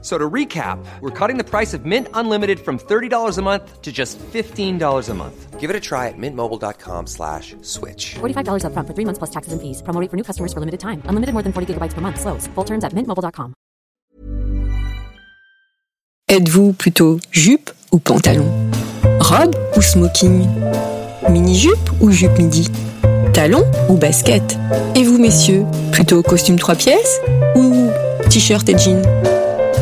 So to recap, we're cutting the price of Mint Unlimited from $30 a month to just $15 a month. Give it a try at mintmobile.com slash switch. $45 upfront for three months plus taxes and fees. Promo rate for new customers for limited time. Unlimited more than 40 gigabytes per month. Slows. Full terms at mintmobile.com. Êtes-vous plutôt jupe ou pantalon? Robe ou smoking? Mini-jupe ou jupe midi? Talon ou basket? Et vous, messieurs, plutôt costume trois pièces ou t-shirt et jean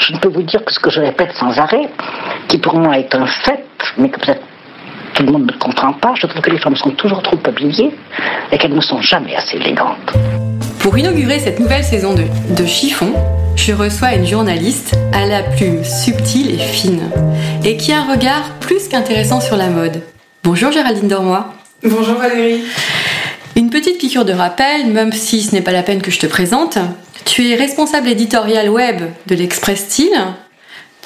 je ne peux vous dire que ce que je répète sans arrêt, qui pour moi est un fait, mais que peut-être tout le monde ne comprend pas, je trouve que les femmes sont toujours trop habillées et qu'elles ne sont jamais assez élégantes. Pour inaugurer cette nouvelle saison de, de Chiffon, je reçois une journaliste à la plume subtile et fine, et qui a un regard plus qu'intéressant sur la mode. Bonjour Géraldine Dormois. Bonjour Valérie. Une petite piqûre de rappel, même si ce n'est pas la peine que je te présente. Tu es responsable éditorial web de l'Express Style.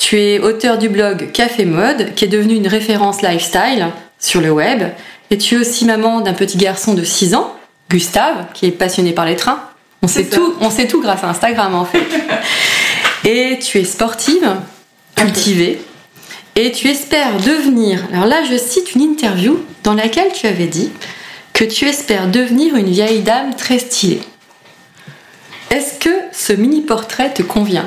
Tu es auteur du blog Café Mode, qui est devenu une référence lifestyle sur le web. Et tu es aussi maman d'un petit garçon de 6 ans, Gustave, qui est passionné par les trains. On sait, tout, on sait tout grâce à Instagram en fait. Et tu es sportive, cultivée, et tu espères devenir. Alors là, je cite une interview dans laquelle tu avais dit que tu espères devenir une vieille dame très stylée. Est-ce que ce mini portrait te convient?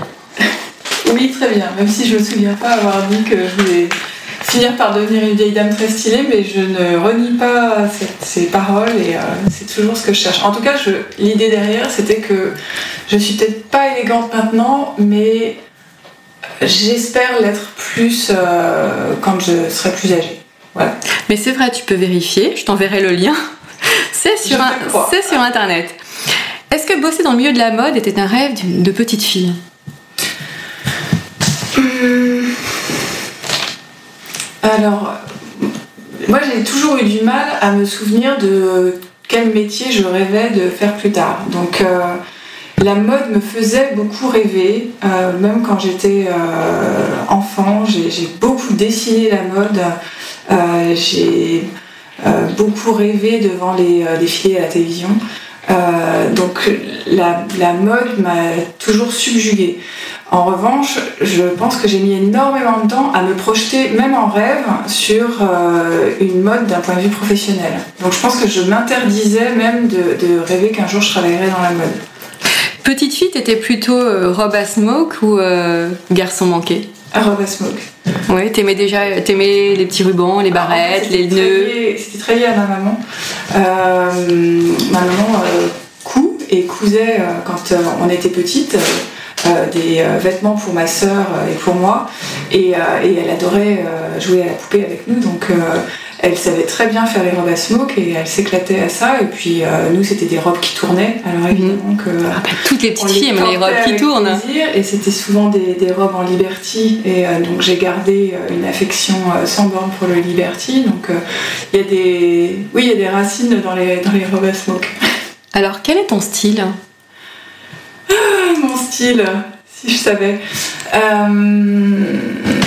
Oui, très bien. Même si je me souviens pas avoir dit que je voulais finir par devenir une vieille dame très stylée, mais je ne renie pas ces paroles et euh, c'est toujours ce que je cherche. En tout cas, l'idée derrière, c'était que je suis peut-être pas élégante maintenant, mais j'espère l'être plus euh, quand je serai plus âgée. Voilà. Mais c'est vrai, tu peux vérifier, je t'enverrai le lien. C'est sur, un- internet. Est-ce que bosser dans le milieu de la mode était un rêve de petite fille Alors, moi j'ai toujours eu du mal à me souvenir de quel métier je rêvais de faire plus tard. Donc euh, la mode me faisait beaucoup rêver, euh, même quand j'étais euh, enfant, j'ai beaucoup dessiné la mode, Euh, j'ai euh, beaucoup rêvé devant les euh, défilés à la télévision. Euh, donc la, la mode m'a toujours subjuguée. En revanche, je pense que j'ai mis énormément de temps à me projeter, même en rêve, sur euh, une mode d'un point de vue professionnel. Donc je pense que je m'interdisais même de, rêver qu'un jour je travaillerais dans la mode. Petite fille, t'étais plutôt euh, robe à smoke ou euh, garçon manqué? À robe à smoke. Ouais, t'aimais déjà t'aimais les petits rubans, les barrettes, En fait, les nœuds. C'était très lié à ma maman. Euh, ma maman euh, coud et cousait euh, quand euh, on était petite. des vêtements pour ma sœur et pour moi et, et elle adorait jouer à la poupée avec nous donc elle savait très bien faire les robes à smoke et elle s'éclatait à ça. Et puis euh, nous c'était des robes qui tournaient. Alors évidemment que Ah bah, toutes les petites filles aiment les robes qui tournent. plaisir, et c'était souvent des, des robes en Liberty. Et euh, donc j'ai gardé euh, une affection sans borne pour le Liberty. Donc euh, il y a des oui il y a des racines dans les dans les robes à smoke. Alors, quel est ton style? Mon style si je savais. Euh,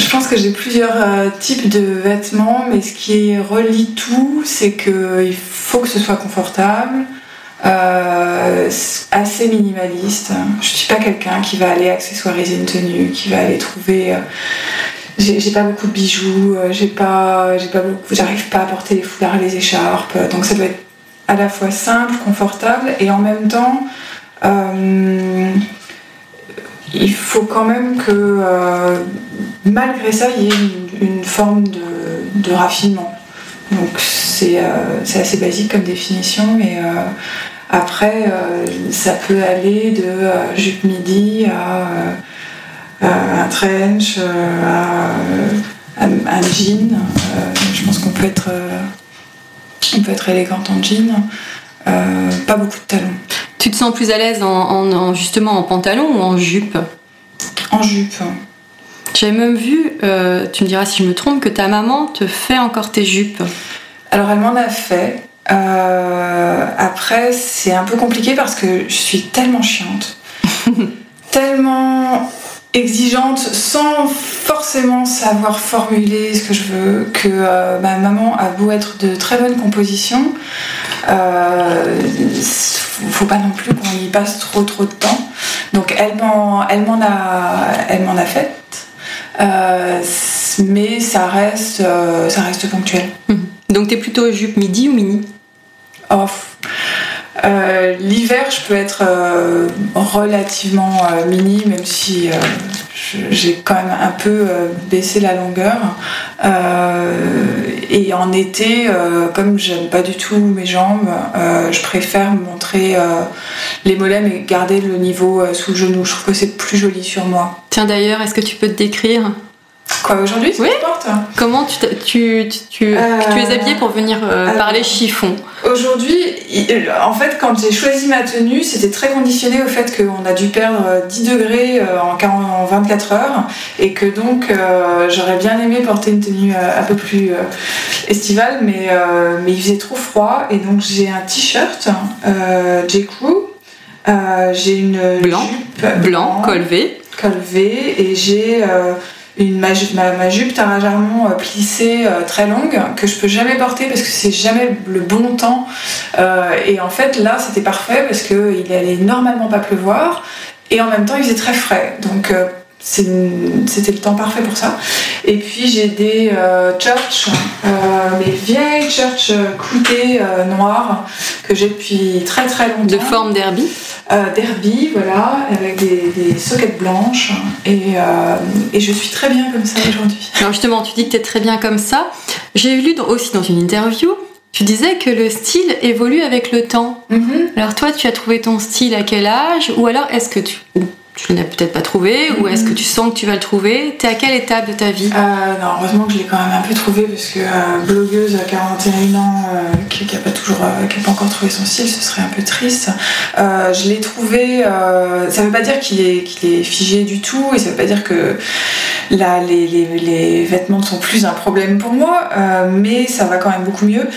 je pense que j'ai plusieurs euh, types de vêtements mais ce qui relie tout c'est que il faut que ce soit confortable euh, assez minimaliste. Je suis pas quelqu'un qui va aller accessoiriser une tenue, qui va aller trouver. euh, j'ai pas beaucoup de bijoux, pas, pas j'arrive pas à porter les foulards les écharpes, donc ça doit être à la fois simple, confortable et en même temps. Il faut quand même que euh, malgré ça il y ait une, forme de, raffinement. Donc c'est euh, c'est assez basique comme définition, mais euh, après ça peut aller de jupe midi à, un trench, un, un, jean. je pense qu'on peut être, on peut être élégante en jean. pas beaucoup de talons. Tu te sens plus à l'aise en, justement en pantalon ou en jupe En jupe. J'ai même vu, tu me diras si je me trompe, que ta maman te fait encore tes jupes. Alors elle m'en a fait. Euh, après, c'est un peu compliqué parce que je suis tellement chiante, tellement exigeante sans forcément savoir formuler ce que je veux, que euh, ma maman a beau être de très bonne composition, euh, faut pas non plus qu'on y passe trop trop de temps. Donc elle m'en, elle m'en a, elle m'en a fait, euh, mais ça reste, ça reste ponctuel. Mhm. Donc t'es plutôt jupe midi ou mini? Off. Euh, l'hiver, je peux être euh, relativement euh, mini, même si j'ai quand même un peu baissé la longueur. et en été, comme j'aime pas du tout mes jambes, je préfère montrer les mollets mais garder le niveau sous le genou. Je trouve que c'est plus joli sur moi. Tiens d'ailleurs, est-ce que tu peux te décrire? Quoi, aujourd'hui? Oui. Comment tu, tu, tu, tu, es habillée pour venir parler chiffon? Aujourd'hui, en fait, quand j'ai choisi ma tenue, c'était très conditionné au fait qu'on a dû perdre 10 degrés euh, en 24 heures et que donc euh, j'aurais bien aimé porter une tenue euh, un peu plus estivale, mais, mais il faisait trop froid et donc j'ai un t-shirt J. Crew, j'ai une blanc, jupe blanc, col V, col V et j'ai une, ma, ma, jupe Tara euh, plissée euh, très longue que je peux jamais porter parce que c'est jamais le bon temps. Euh, et en fait, là, c'était parfait parce qu'il allait normalement pas pleuvoir et en même temps, il faisait très frais. Donc, c'était le temps parfait pour ça. Et puis j'ai des church, mes vieilles church cloutées noires que j'ai depuis très très longtemps. De forme derby euh, derby, voilà, avec des, soquettes blanches. Et, euh, et, je suis très bien comme ça aujourd'hui. Alors justement, tu dis que tu es très bien comme ça. J'ai lu aussi dans une interview, tu disais que le style évolue avec le temps. Mm-hmm. Alors toi, tu as trouvé ton style à quel âge? Ou alors est-ce que tu tu l'as peut-être pas trouvé ou est-ce que tu sens que tu vas le trouver? T'es à quelle étape de ta vie? Euh, non, Heureusement que je l'ai quand même un peu trouvé parce que euh, blogueuse à 41 ans euh, qui n'a pas toujours, qui pas encore trouvé son style, ce serait un peu triste. je l'ai trouvé. ça veut pas dire qu'il est, qu'il est figé du tout et ça veut pas dire que là les, les, les vêtements ne sont plus un problème pour moi, mais ça va quand même beaucoup mieux.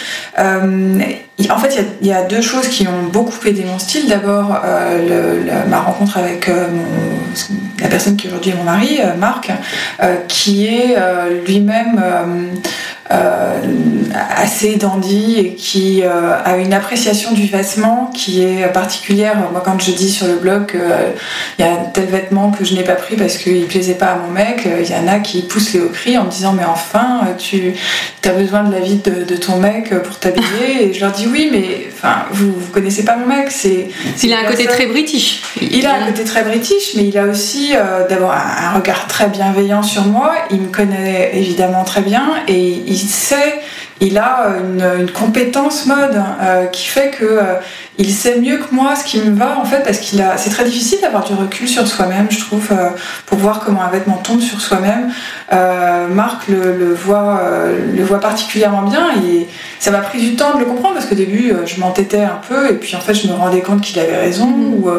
En fait, il y, a deux choses qui ont beaucoup aidé mon style. D'abord, euh, ma rencontre avec euh, la personne qui aujourd'hui est mon mari, euh, Marc, qui est lui-même assez dandy et qui euh, a une appréciation du vêtement qui est particulière. Moi, quand je dis sur le blog qu'il euh, y a tel vêtement que je n'ai pas pris parce qu'il plaisait pas à mon mec, il y en a qui poussent les hauts cris en me disant Mais enfin, tu as besoin de la vie de, ton mec pour t'habiller. Et je leur dis Oui, mais enfin, vous, vous connaissez pas mon mec. C'est, il a un côté très british. Il a un côté très british, mais il a aussi d'abord un, un regard très bienveillant sur moi. Il me connaît évidemment très bien et il sait, il a une, compétence mode euh, qui fait que euh, il sait mieux que moi ce qui me va en fait parce qu'il a c'est très difficile d'avoir du recul sur soi-même je trouve euh, pour voir comment un vêtement tombe sur soi-même Marc le, voit le voit particulièrement bien et ça m'a pris du temps de le comprendre parce qu'au début je m'entêtais un peu et puis en fait je me rendais compte qu'il avait raison mm. ou,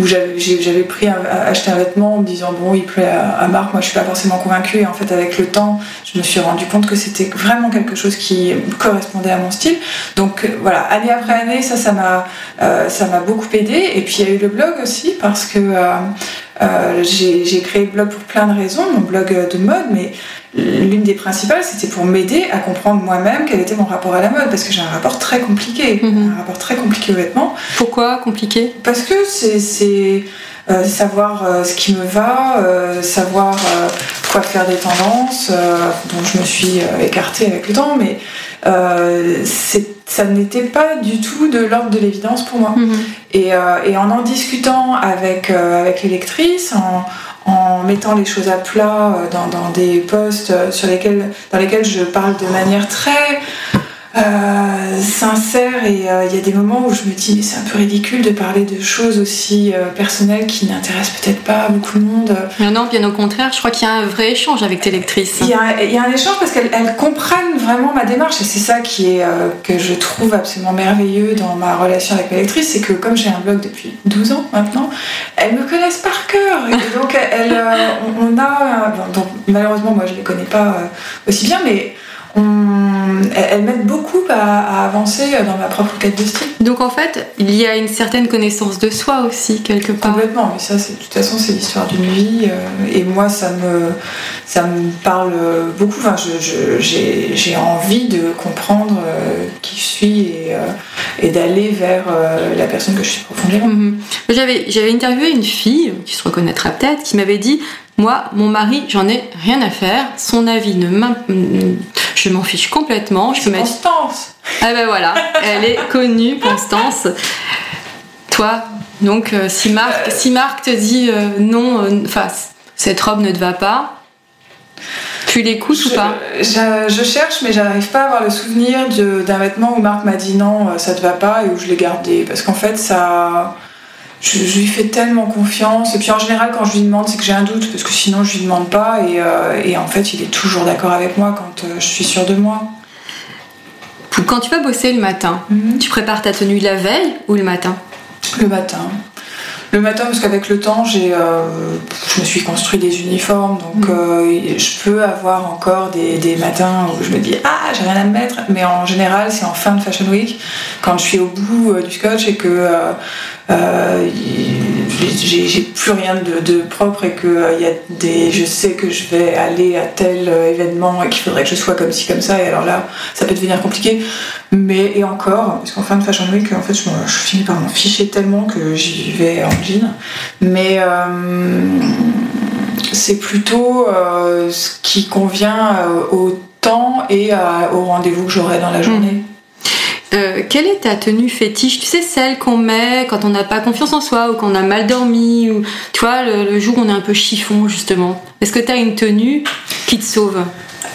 ou j'avais pris acheté un vêtement en me disant bon il plaît à, Marc moi je suis pas forcément convaincue et en fait avec le temps je me suis rendu compte que c'était vraiment quelque chose qui correspondait à mon style. Donc euh, voilà, année après année, ça, ça m'a, euh, ça m'a beaucoup aidé. Et puis il y a eu le blog aussi parce que euh, j'ai, créé le blog pour plein de raisons, mon blog de mode, mais l'une des principales, c'était pour m'aider à comprendre moi-même quel était mon rapport à la mode, parce que j'ai un rapport très compliqué, mhm. un rapport très compliqué aux vêtements. Pourquoi compliqué? Parce que c'est euh, savoir euh, ce qui me va, euh, savoir quoi faire des tendances, dont je me suis écartée avec le temps, mais ça n'était pas du tout de l'ordre de l'évidence pour moi. Mhm. Et, en en discutant avec, avec les lectrices, en, mettant les choses à plat dans, des posts sur lesquels, dans lesquels je parle de manière très euh, sincère et euh, il y a des moments où je me dis mais c'est un peu ridicule de parler de choses aussi euh, personnelles qui n'intéressent peut-être pas beaucoup de monde. Mais non, bien au contraire, je crois qu'il y a un vrai échange avec tes lectrices. Il y a, il y a un échange parce qu'elles elles comprennent vraiment ma démarche et c'est ça qui est que je trouve absolument merveilleux dans ma relation avec mes lectrices, c'est que comme j'ai un blog depuis 12 ans maintenant, elles me connaissent par cœur et donc elles, on, on a bon, donc, malheureusement moi je les connais pas aussi bien mais elles elles m'aident beaucoup à, à avancer dans ma propre quête de style. Donc en fait, il y a une certaine connaissance de soi aussi, quelque part. Complètement, mais ça, de toute façon, c'est l'histoire d'une vie. euh, et moi, ça me, ça me parle beaucoup. Enfin, j'ai envie de comprendre euh, qui je suis et, euh, et d'aller vers euh, la personne que je suis profondément. J'avais, j'avais interviewé une fille, qui se reconnaîtra peut-être, qui m'avait dit Moi, mon mari, j'en ai rien à faire. Son avis ne Je m'en fiche complètement. Je peux. Constance Ah ben voilà, elle est connue, Constance. Toi, donc, euh, si, Marc, si Marc te dit euh, non, euh, enfin, cette robe ne te va pas, tu l'écoutes ou pas? je- je cherche, mais j'arrive pas à avoir le souvenir d'un vêtement où Marc m'a dit non, euh, ça te va pas, et où je l'ai gardé. Parce qu'en fait, ça. Je, je lui fais tellement confiance. Et puis en général, quand je lui demande, c'est que j'ai un doute, parce que sinon, je lui demande pas. Et, euh, et en fait, il est toujours d'accord avec moi quand euh, je suis sûre de moi. Quand tu vas bosser le matin, Mhm. tu prépares ta tenue la veille ou le matin? Le matin. Le matin, parce qu'avec le temps, j'ai, euh, je me suis construit des uniformes, donc euh, je peux avoir encore des, des matins où je me dis ah j'ai rien à me mettre, mais en général c'est en fin de Fashion Week, quand je suis au bout euh, du scotch et que euh, j'ai plus rien de, propre et que euh, y a des, je sais que je vais aller à tel euh, événement et qu'il faudrait que je sois comme ci comme ça, et alors là ça peut devenir compliqué. Mais et encore, parce qu'en fin de Fashion Week, en fait, je, je finis par m'en ficher tellement que j'y vais en jean. Mais c'est plutôt ce qui convient au temps et au rendez-vous que j'aurai dans la journée. Euh, quelle est ta tenue fétiche? Tu sais, celle qu'on met quand on n'a pas confiance en soi ou qu'on a mal dormi ou tu vois, le, le jour où on est un peu chiffon justement. Est-ce que tu as une tenue qui te sauve?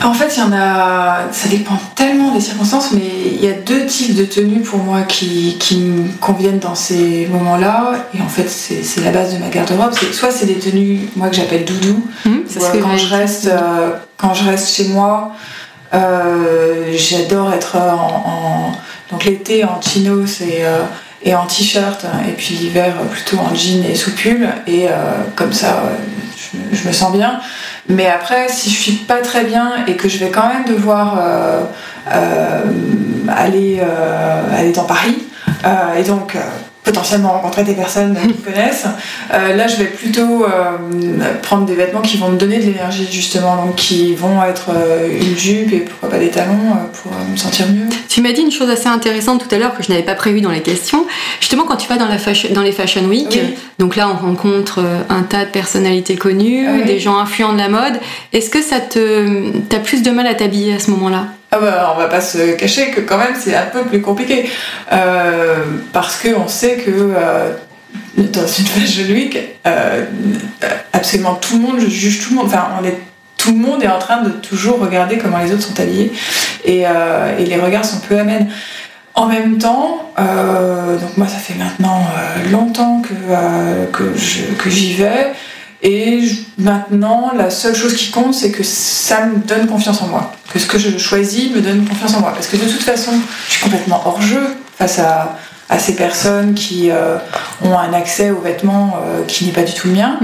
En fait, il y en a. Ça dépend tellement des circonstances, mais il y a deux types de tenues pour moi qui, qui me conviennent dans ces moments-là. Et en fait, c'est c'est la base de ma garde-robe. Soit c'est des tenues, moi, que j'appelle doudou. Ce que quand, je reste, euh, quand je reste chez moi, euh, j'adore être en, en- donc l'été en chinos et, euh, et en t-shirt et puis l'hiver plutôt en jean et sous pull et euh, comme ça euh, je, me- sens bien. Mais après si je suis pas très bien et que je vais quand même devoir aller, aller dans Paris et donc potentiellement rencontrer des personnes qui me connaissent. Euh, là, je vais plutôt euh, prendre des vêtements qui vont me donner de l'énergie, justement, donc qui vont être euh, une jupe et pourquoi pas des talons pour me sentir mieux. Tu m'as dit une chose assez intéressante tout à l'heure que je n'avais pas prévu dans les questions. Justement, quand tu vas dans, la fashion- dans les Fashion Week, Oui. donc là on rencontre un tas de personnalités connues, Ah oui. des gens influents de la mode. Est-ce que ça te, t'as plus de mal à t'habiller à ce moment-là? Ah bah, on va pas se cacher que quand même c'est un peu plus compliqué Euh, parce que on sait que euh, dans une fashion week, euh, absolument tout le monde juge tout le monde. Enfin, on est tout le monde est en train de toujours regarder comment les autres sont habillés et, euh, les regards sont peu amènes. En même temps, donc moi ça fait maintenant longtemps que, que j'y vais et maintenant la seule chose qui compte c'est que ça me donne confiance en moi, que ce que je choisis me donne confiance en moi. Parce que de toute façon je suis complètement hors jeu face à, à ces personnes qui euh, ont un accès aux vêtements euh, qui n'est pas du tout le mien,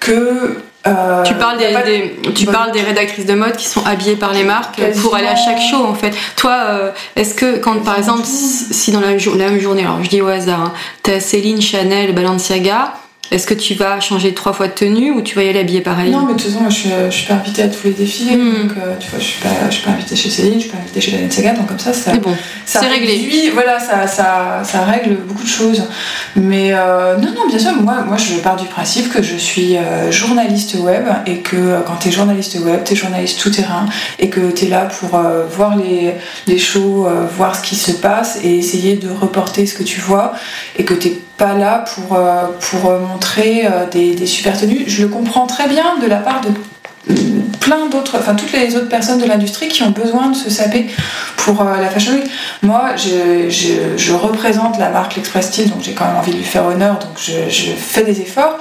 que euh, Tu parles des, de- tu parles des rédactrices de mode qui sont habillées par les marques Quasiment. pour aller à chaque show en fait. Toi, euh, est-ce que quand par exemple, si dans la même journée, alors je dis au hasard, hein, t'as Céline, Chanel, Balenciaga, est-ce que tu vas changer trois fois de tenue ou tu vas y aller habillée pareil Non, mais de toute façon, moi, je suis, je suis pas invitée à tous les défilés. Mm. Donc, euh, tu vois, je suis pas, je suis pas invitée chez Céline, je suis pas invitée chez Balenciaga. Donc, comme ça, ça, bon, ça c'est réglé. réduit- voilà, ça, ça, ça règle beaucoup de choses. Mais euh, non, non, bien sûr, moi, moi, je pars du principe que je suis euh, journaliste web et que euh, quand tu es journaliste web, tu es journaliste tout-terrain et que tu es là pour euh, voir les, les shows, euh, voir ce qui se passe et essayer de reporter ce que tu vois et que tu pas là pour, euh, pour euh, montrer euh, des, des super tenues. Je le comprends très bien de la part de plein d'autres, enfin toutes les autres personnes de l'industrie qui ont besoin de se saper pour la Fashion Week. Moi, je, je- je représente la marque l'Express Style, donc j'ai quand même envie de lui faire honneur, donc je, je fais des efforts,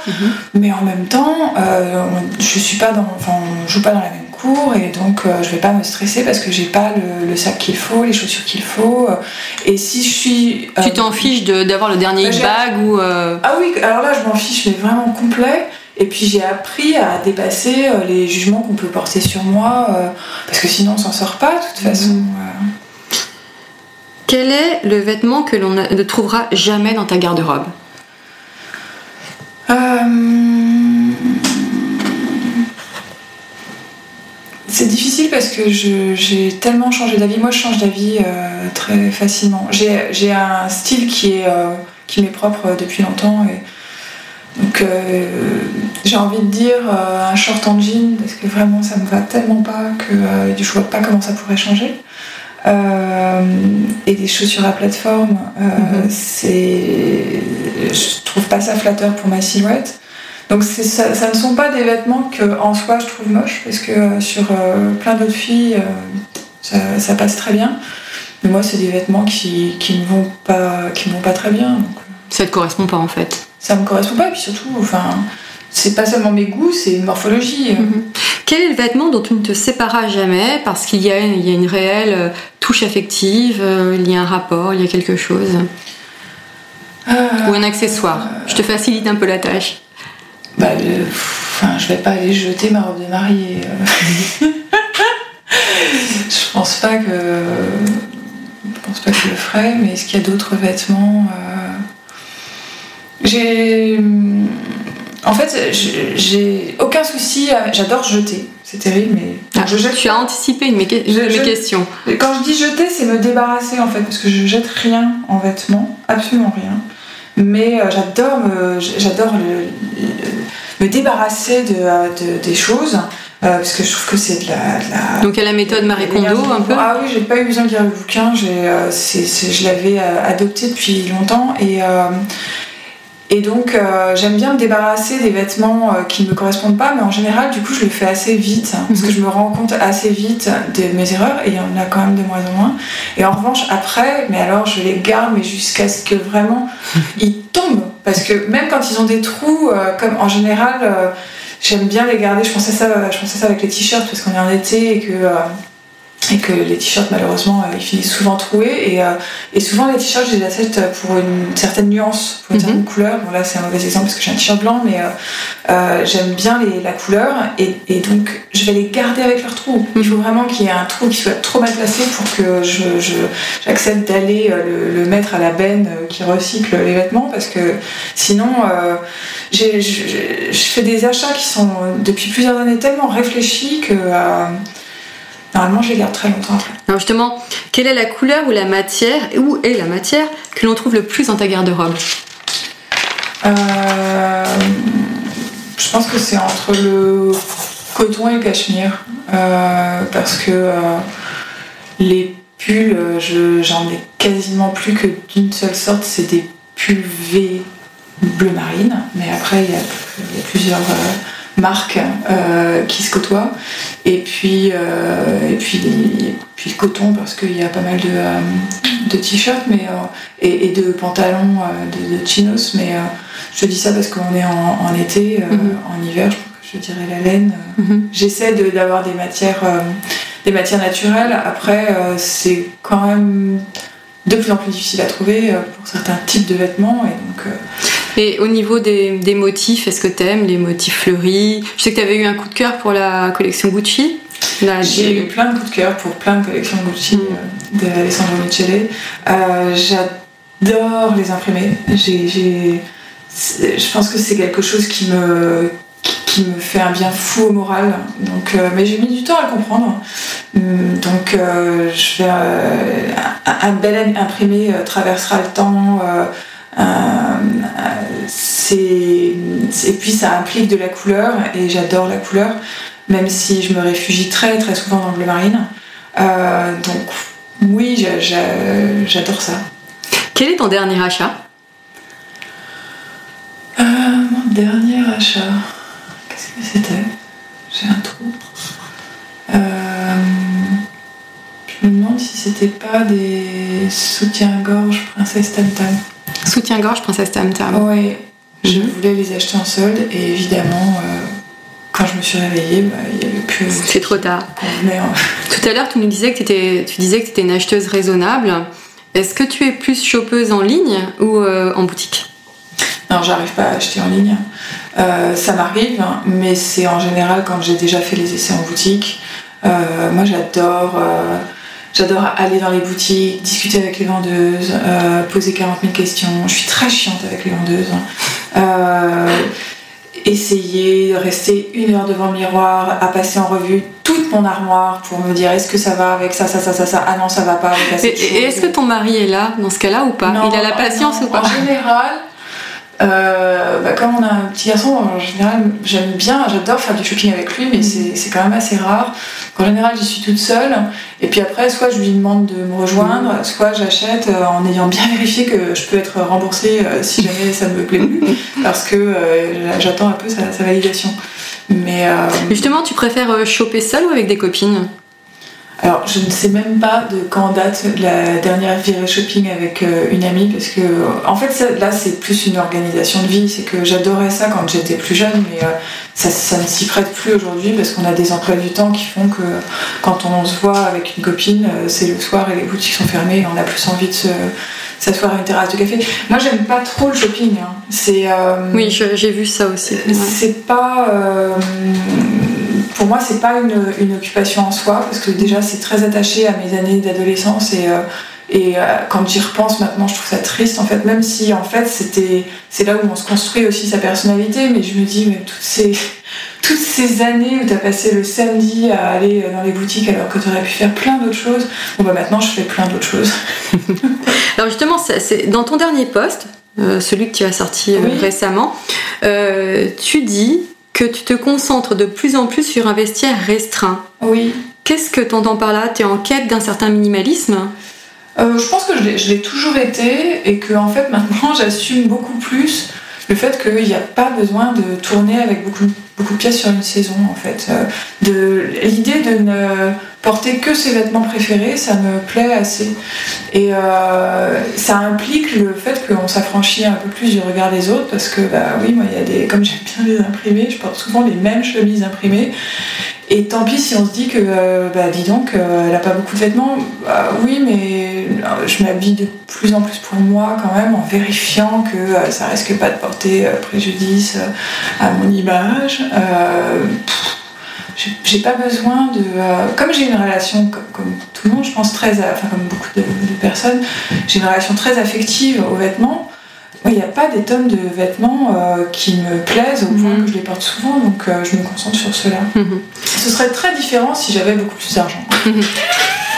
mais en même temps, euh, je suis pas dans, enfin, on joue pas dans la même et donc euh, je vais pas me stresser parce que j'ai pas le, le sac qu'il faut, les chaussures qu'il faut. euh, et si je suis, euh, Tu t'en fiches de- d'avoir le dernier Bah, bag ou. ah oui, alors là, je m'en fiche, mais vraiment complet. Et puis j'ai appris à dépasser les jugements qu'on peut porter sur moi, euh, parce que sinon on s'en sort pas de toute façon. euh. Quel est le vêtement que l'on ne trouvera jamais dans ta garde-robe? Euh, C'est difficile parce que je- j'ai tellement changé d'avis. Moi, je change d'avis euh, très facilement. J'ai un style qui est euh, qui m'est propre depuis longtemps et donc euh, j'ai envie de dire euh, un short en jean parce que vraiment ça me va tellement pas que euh, je vois pas comment ça pourrait changer. Euh, et des chaussures à plateforme, euh, Mhm. c'est je trouve pas ça flatteur pour ma silhouette. Donc ça, ça ne sont pas des vêtements que en soi je trouve moches parce que euh, sur euh, plein d'autres filles euh, ça, ça passe très bien. Mais moi c'est des vêtements qui, qui me vont pas qui me vont pas très bien. Donc, Ça te correspond pas en fait. ça me correspond pas et puis surtout enfin c'est pas seulement mes goûts c'est une morphologie. Mhm. Quel est le vêtement dont tu ne te séparas jamais parce qu'il y, a une- il y a une réelle touche affective, euh, il y a un rapport, il y a quelque chose? Euh, Ou un accessoire? Je te facilite un peu la tâche. Bah, le- enfin, je vais pas aller jeter ma robe de mariée. euh. je pense pas que. Je pense pas que je le ferais, mais est-ce qu'il y a d'autres vêtements euh, J'ai. En fait, j'ai- aucun souci. à- J'adore jeter. C'est terrible, mais. Ah, je jette tu as anticipé une mes, que- une de Je- mes je- questions. quand je dis jeter, c'est me débarrasser en fait, parce que je jette rien en vêtements, absolument rien. Mais euh, j'adore me, j'adore le- le- me débarrasser de, euh, de- des choses, euh, parce que je trouve que c'est de la, de la- Donc à la méthode Marie Kondo un peu ah oui, j'ai pas eu besoin de lire le bouquin, euh, je l'avais euh, adopté depuis longtemps et, et donc j'aime bien me débarrasser des vêtements qui ne me correspondent pas, mais en général du coup je le fais assez vite hein, parce que je me rends compte assez vite de mes erreurs et il y en a quand même de moins en moins. Et en revanche après, mais alors je les garde mais jusqu'à ce que vraiment ils tombent parce que même quand ils ont des trous, euh, comme en général. euh, J'aime bien les garder. Je pensais ça, je pensais ça avec les t-shirts parce qu'on est en été et que euh, et que les t-shirts malheureusement euh, ils finissent souvent troués. Et, euh, et souvent les t-shirts je les achète pour une certaine nuance pour une Mhm. certaine couleur. Bon là c'est un mauvais exemple parce que j'ai un t-shirt blanc mais euh, euh, j'aime bien les, la couleur. Et, et donc je vais les garder avec leur trou il faut vraiment qu'il y ait un trou qui soit trop mal placé pour que je, je- j'accepte d'aller euh, le, le mettre à la benne euh, qui recycle les vêtements. Parce que sinon euh, j'ai- je, fais des achats qui sont euh, depuis plusieurs années tellement réfléchis que euh, Normalement, je les garde très longtemps après. Alors justement, quelle est la couleur ou la matière, où est la matière que l'on trouve le plus dans ta garde-robe? Euh, je pense que c'est entre le coton et le cachemire. Euh, parce que euh, les pulls, je- j'en ai quasiment plus que d'une seule sorte. C'est des pulls V bleu marine. Mais après, il y a, il y a plusieurs marques euh, qui se côtoient. Et puis, euh, et puis, puis le coton, parce qu'il y a pas mal de, euh, de t-shirts mais, et, et de pantalons de, de chinos. Mais je dis ça parce qu'on est en, en été, Mhm. en hiver, je, je dirais la laine. Mhm. J'essaie de- d'avoir des matières, des matières naturelles. Après, c'est quand même de plus en plus difficile à trouver pour certains types de vêtements. Et donc, Et au niveau des, des motifs, est-ce que t'aimes les motifs fleuris? Je sais que t'avais eu un coup de cœur pour la collection Gucci. J'ai eu plein de coups de cœur pour plein de collections Gucci Mm. euh, de Alessandro Michele. Euh, J'adore les imprimer. J'ai- je pense que c'est quelque chose qui me qui- me fait un bien fou au moral. Donc, euh, mais j'ai mis du temps à le comprendre. Hum, Donc, euh, je vais, un, un bel imprimé traversera le temps. Euh, euh, et puis ça implique de la couleur et j'adore la couleur, même si je me réfugie très très souvent dans le bleu marine. Euh, donc oui, j'adore ça. Quel est ton dernier achat? Mon dernier achat, qu'est-ce que c'était? J'ai un trou. Je me demande si c'était pas des soutiens-gorge Princesse Tantan. Soutien-gorge, princesse Tam Tam. Oui, je Mhm. voulais les acheter en solde et évidemment, euh, quand je me suis réveillée, bah, il n'y avait plus. C'est trop tard. hein. Tout à l'heure, tu nous disais que t'étais- tu disais que tu étais une acheteuse raisonnable. Est-ce que tu es plus chopeuse en ligne ou euh, en boutique? Non, j'arrive pas à acheter en ligne. Euh, ça m'arrive, hein, mais c'est en général quand j'ai déjà fait les essais en boutique. Moi, j'adore. Euh, J'adore aller dans les boutiques, discuter avec les vendeuses, euh, poser 40 000 questions. Je suis très chiante avec les vendeuses. Euh, essayer de rester une heure devant le miroir, à passer en revue toute mon armoire pour me dire est-ce que ça va avec ça, ça, ça, ça, ça? Ah non, ça va pas avec la Et, est-ce que ton mari est là dans ce cas-là ou pas? Non, Il a la patience non. ou pas? En général, euh, bah, comme on a un petit garçon, en général, j'aime bien, j'adore faire du shopping avec lui, mais Mm. c'est quand même assez rare. En général, j'y suis toute seule, et puis après, soit je lui demande de me rejoindre, Mm. soit j'achète euh, en ayant bien vérifié que je peux être remboursée euh, si jamais ça ne me plaît plus, parce que euh, j'attends un peu sa, sa validation. Mais euh, Justement, tu préfères choper seule ou avec des copines? Alors, je ne sais même pas de quand date la dernière virée shopping avec euh, une amie, parce que, en fait, ça- là, c'est plus une organisation de vie. C'est que j'adorais ça quand j'étais plus jeune, mais euh, ça, ça ne s'y prête plus aujourd'hui, parce qu'on a des emplois du temps qui font que quand on se voit avec une copine, euh, c'est le soir et les boutiques sont fermées, et on a plus envie de se s'asseoir à une terrasse de café. Moi, j'aime pas trop le shopping. hein. C'est. euh, Oui, j'ai vu ça aussi. ouais. c'est pas. Pour moi, c'est pas une, une occupation en soi, parce que déjà, c'est très attaché à mes années d'adolescence et. euh, et euh, quand j'y repense maintenant, je trouve ça triste en fait, même si en fait c'était c'est là où on se construit aussi sa personnalité. Mais je me dis, mais toutes ces toutes ces années où tu as passé le samedi à aller dans les boutiques alors que tu aurais pu faire plein d'autres choses, bon bah maintenant je fais plein d'autres choses. Alors justement, c'est dans ton dernier post, euh, celui que tu as sorti euh, Oui. récemment, euh, tu dis que tu te concentres de plus en plus sur un vestiaire restreint. Oui. Qu'est-ce que tu entends par là? Tu es en quête d'un certain minimalisme? Euh, je pense que je l'ai- toujours été et que en fait maintenant j'assume beaucoup plus le fait qu'il n'y a pas besoin de tourner avec beaucoup, beaucoup de pièces sur une saison en fait. Euh, L'idée de ne porter que ses vêtements préférés, ça me plaît assez. Et euh, ça implique le fait qu'on s'affranchit un peu plus du regard des autres parce que bah oui, moi il y a des. Comme j'aime bien les imprimés, je porte souvent les mêmes chemises imprimées. Et tant pis si on se dit que, euh, bah dis donc, elle a pas beaucoup de vêtements. Bah, oui, mais je m'habille de plus en plus pour moi quand même, en vérifiant que ça risque pas de porter préjudice à mon image. Euh, j'ai- pas besoin de. euh, comme j'ai une relation, comme, comme tout le monde, je pense, très. Enfin, comme beaucoup de, de personnes, j'ai une relation très affective aux vêtements. Il n'y a pas des tonnes de vêtements euh, qui me plaisent au point Mhm. que je les porte souvent, donc euh, je me concentre sur cela. Mhm. Ce serait très différent si j'avais beaucoup plus d'argent.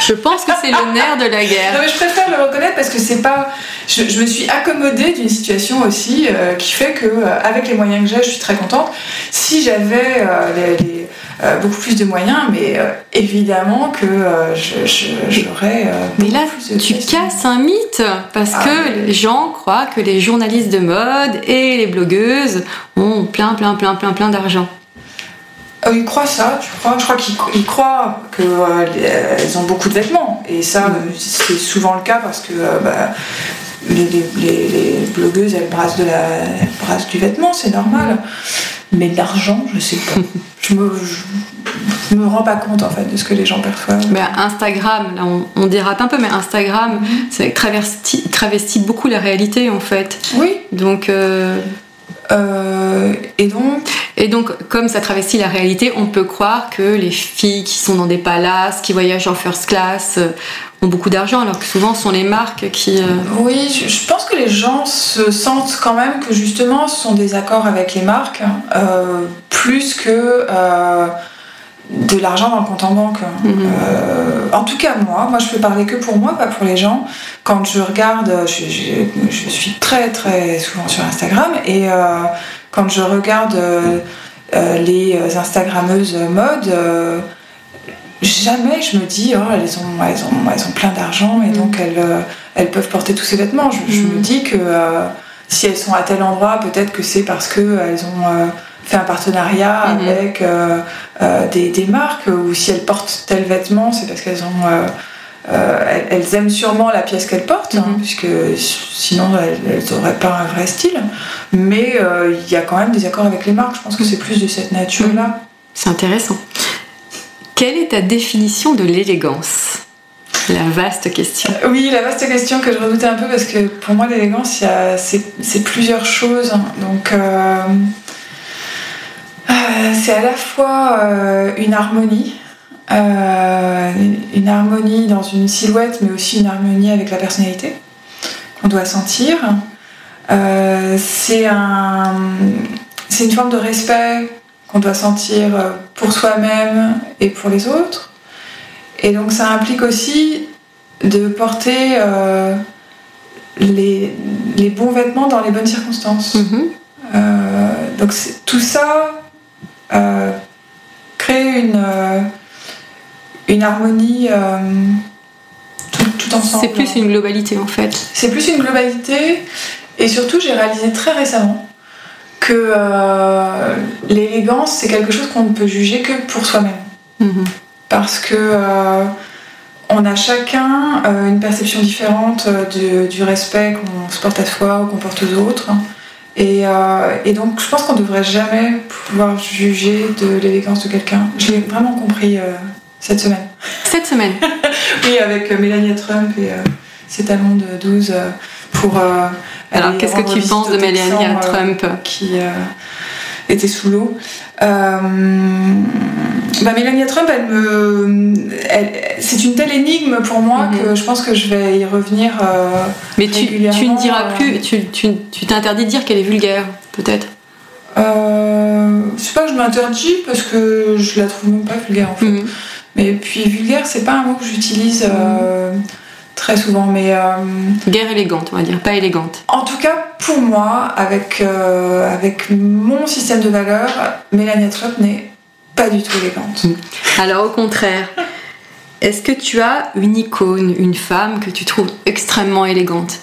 Je pense que c'est le nerf de la Non guerre. mais je préfère le reconnaître parce que c'est pas. Je, je me suis accommodée d'une situation aussi euh, qui fait que euh, avec les moyens que j'ai, je suis très contente. Si j'avais euh, les- les, beaucoup plus de moyens, mais évidemment que j'aurais. Mais là, tu casses un mythe parce Ah, que mais- les gens croient que les journalistes de mode et les blogueuses ont plein, plein, plein, plein, plein d'argent. Euh, ils croient ça, tu crois? Je crois qu'ils ils croient qu'elles ont beaucoup de vêtements. Et ça, euh, c'est souvent le cas parce que euh, bah, les, les- les- les blogueuses, elles brassent, de la, elles brassent du vêtement, c'est normal. Mais de l'argent, je sais pas. je, me, je, je me rends pas compte en fait de ce que les gens perçoivent. Ben, Instagram, là on, on dérape un peu, mais Instagram, ça travestit, travestit beaucoup la réalité en fait. Oui. Donc, euh, et donc, et donc, comme ça travestit la réalité, on peut croire que les filles qui sont dans des palaces, qui voyagent en first class, euh, ont beaucoup d'argent, alors que souvent ce sont les marques qui. euh, Oui, je, pense que les gens se sentent quand même que justement ce sont des accords avec les marques, euh, plus que de l'argent dans le compte en banque. Mhm. Euh, en tout cas, moi, moi je peux parler que pour moi, pas pour les gens. Quand je regarde, je, je- je suis très très souvent sur Instagram et euh, quand je regarde euh, euh, les Instagrammeuses mode, euh, jamais je me dis, oh, elles ont, elles ont, elles ont plein d'argent et donc elles, euh, elles peuvent porter tous ces vêtements. Je, je me Mm. dis que euh, si elles sont à tel endroit, peut-être que c'est parce qu'elles ont euh, fait un partenariat Mhm. avec euh, euh, des, des marques ou si elles portent tel vêtement, c'est parce qu'elles ont. euh, elles, aiment sûrement la pièce qu'elles portent, hein, Mhm. puisque sinon elles n'auraient pas un vrai style. Mais il y a quand même des accords avec les marques. Je pense que c'est plus de cette nature-là. C'est intéressant. Quelle est ta définition de l'élégance? La vaste question. Oui, la vaste question que je redoutais un peu parce que pour moi l'élégance, c'est plusieurs choses. Donc euh, euh, c'est à la fois euh, une harmonie, euh, une harmonie dans une silhouette, mais aussi une harmonie avec la personnalité qu'on doit sentir. Euh, c'est un, une forme de respect qu'on doit sentir pour soi-même et pour les autres. Et donc ça implique aussi de porter euh, les, les bons vêtements dans les bonnes circonstances. Mhm. Euh, donc tout ça euh, crée une, euh, une harmonie euh, tout, tout ensemble. C'est plus une globalité en fait. C'est plus une globalité. Et surtout, j'ai réalisé très récemment que euh, l'élégance, c'est quelque chose qu'on ne peut juger que pour soi-même. Mhm. Parce que euh, on a chacun une perception différente du, respect qu'on se porte à soi ou qu'on porte aux autres. Et, euh, et donc, je pense qu'on ne devrait jamais pouvoir juger de l'élégance de quelqu'un. Je l'ai vraiment compris euh, cette semaine. Cette semaine. Oui, avec euh, Melania Trump et euh, ses talons de 12 euh, pour. Alors qu'est-ce que tu penses de Melania Trump qui était sous l'eau. Euh, bah, Melania Trump, elle me, c'est une telle énigme pour moi Mhm. que je pense que je vais y revenir. euh, Mais tu, tu ne diras plus, tu tu- tu t'interdis de dire qu'elle est vulgaire, peut-être? euh, c'est pas que je m'interdis parce que je la trouve même pas vulgaire en fait. Mhm. Mais puis vulgaire, c'est pas un mot que j'utilise euh, très souvent. Mais euh, Guerre élégante, on va dire, pas élégante. En tout cas, pour moi, avec, euh, avec mon système de valeurs, Melania Trump n'est pas du tout élégante. Alors au contraire, est-ce que tu as une icône, une femme que tu trouves extrêmement élégante?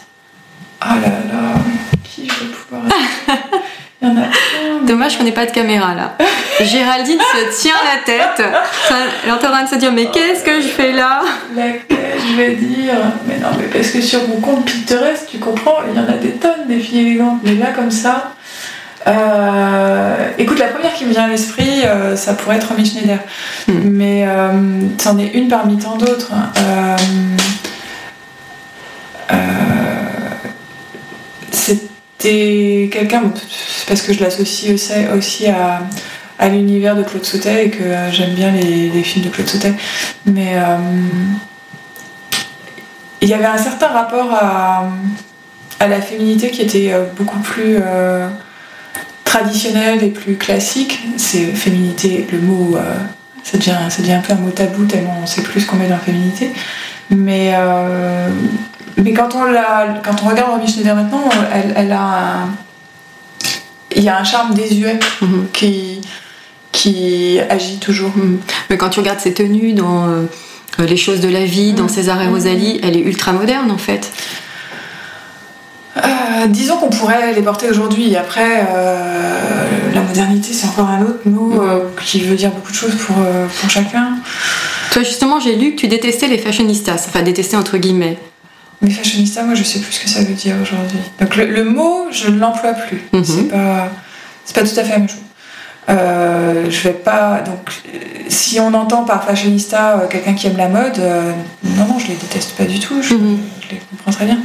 Ah là là, qui je vais pouvoir. Il y en a plein. Dommage qu'on n'ait pas de caméra là. Géraldine se tient la tête. Elle est en train de se dire mais qu'est-ce que je fais là? Laquelle je vais dire Mais non, mais parce que sur mon compte Pinterest, tu comprends, il y en a des tonnes des filles élégantes. Mais là, comme ça. euh, écoute, la première qui me vient à l'esprit, euh, ça pourrait être Romy Schneider. Hmm. Mais euh, c'en est une parmi tant d'autres. Euh, C'était quelqu'un, parce que je l'associe aussi, à, l'univers de Claude Sautet et que euh, j'aime bien les, films de Claude Sautet. Mais euh, il y avait un certain rapport à, la féminité qui était euh, beaucoup plus euh, traditionnel et plus classique. C'est féminité, le mot, ça, devient, ça devient un peu un mot tabou tellement on sait plus ce qu'on met dans féminité. Mais, euh, mais quand, on la, quand on regarde Romy Schneider maintenant, elle, elle a un, il y a un charme désuet Mhm. qui, qui agit toujours. Mhm. Mais quand tu regardes ses tenues dans euh, Les choses de la vie, dans Mhm. César et Rosalie, elle est ultra moderne en fait. Euh, disons qu'on pourrait les porter aujourd'hui. Après, euh, la modernité, c'est encore un autre mot euh, qui veut dire beaucoup de choses pour, pour chacun. Toi justement, j'ai lu que tu détestais les fashionistas, enfin détestais entre guillemets. Mais fashionista, moi, je sais plus ce que ça veut dire aujourd'hui. Donc le, le mot, je ne l'emploie plus. Mhm. C'est pas, c'est pas tout à fait la même chose. Euh, je vais pas. Donc, si on entend par fashionista euh, quelqu'un qui aime la mode, euh, non, non, je les déteste pas du tout. Je, Mhm. je les comprends très bien.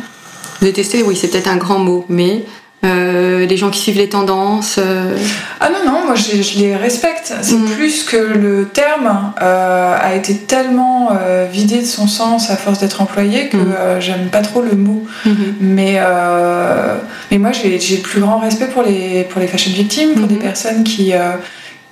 Détester, oui, c'est peut-être un grand mot, mais euh, les gens qui suivent les tendances. euh, Ah non, non, moi je, je les respecte. C'est Mhm. plus que le terme euh, a été tellement euh, vidé de son sens à force d'être employé que euh, j'aime pas trop le mot. mhm. Mais, euh, mais moi j'ai le plus grand respect pour les, pour les fashion victimes, pour Mhm. des personnes qui, euh,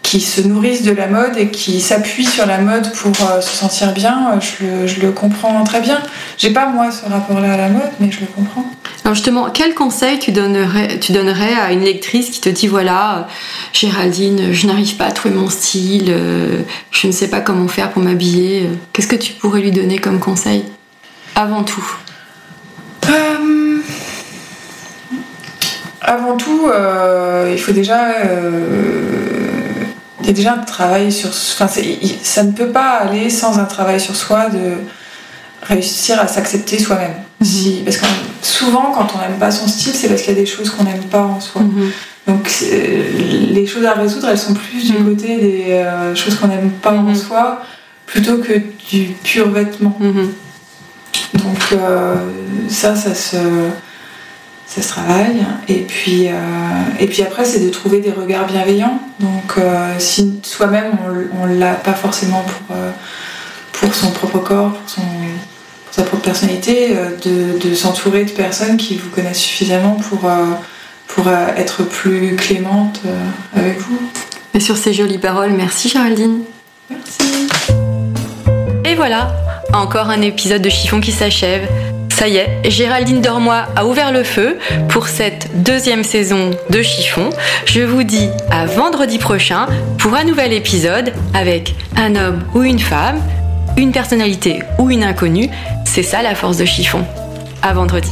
qui se nourrissent de la mode et qui s'appuient sur la mode pour euh, se sentir bien. Euh, Je le, je le comprends très bien. J'ai pas moi ce rapport-là à la mode, mais je le comprends. Alors justement, quel conseil tu donnerais, tu donnerais à une lectrice qui te dit voilà, euh, Géraldine, je n'arrive pas à trouver mon style, euh, je ne sais pas comment faire pour m'habiller. Qu'est-ce que tu pourrais lui donner comme conseil Avant tout? Euh, Avant tout, il faut déjà. Y a déjà un travail sur. Enfin, ça ne peut pas aller sans un travail sur soi de réussir à s'accepter soi-même. Si, parce que souvent, quand on n'aime pas son style, c'est parce qu'il y a des choses qu'on n'aime pas en soi. Mhm. Donc les choses à résoudre, elles sont plus du Mhm. côté des euh, choses qu'on n'aime pas en Mhm. soi, plutôt que du pur vêtement. Mhm. Donc euh, ça, ça se, ça se travaille. Et puis, euh, et puis après, c'est de trouver des regards bienveillants. Donc euh, si soi-même, on ne l'a pas forcément pour, euh, pour son propre corps, pour, son, pour sa propre personnalité, de, de s'entourer de personnes qui vous connaissent suffisamment pour, pour être plus clémente avec vous. Et sur ces jolies paroles, merci Géraldine. Merci. Et voilà, encore un épisode de Chiffon qui s'achève. Ça y est, Géraldine Dormois a ouvert le feu pour cette deuxième saison de Chiffon. Je vous dis à vendredi prochain pour un nouvel épisode avec un homme ou une femme, une personnalité ou une inconnue. C'est ça la force de Chiffon. À vendredi.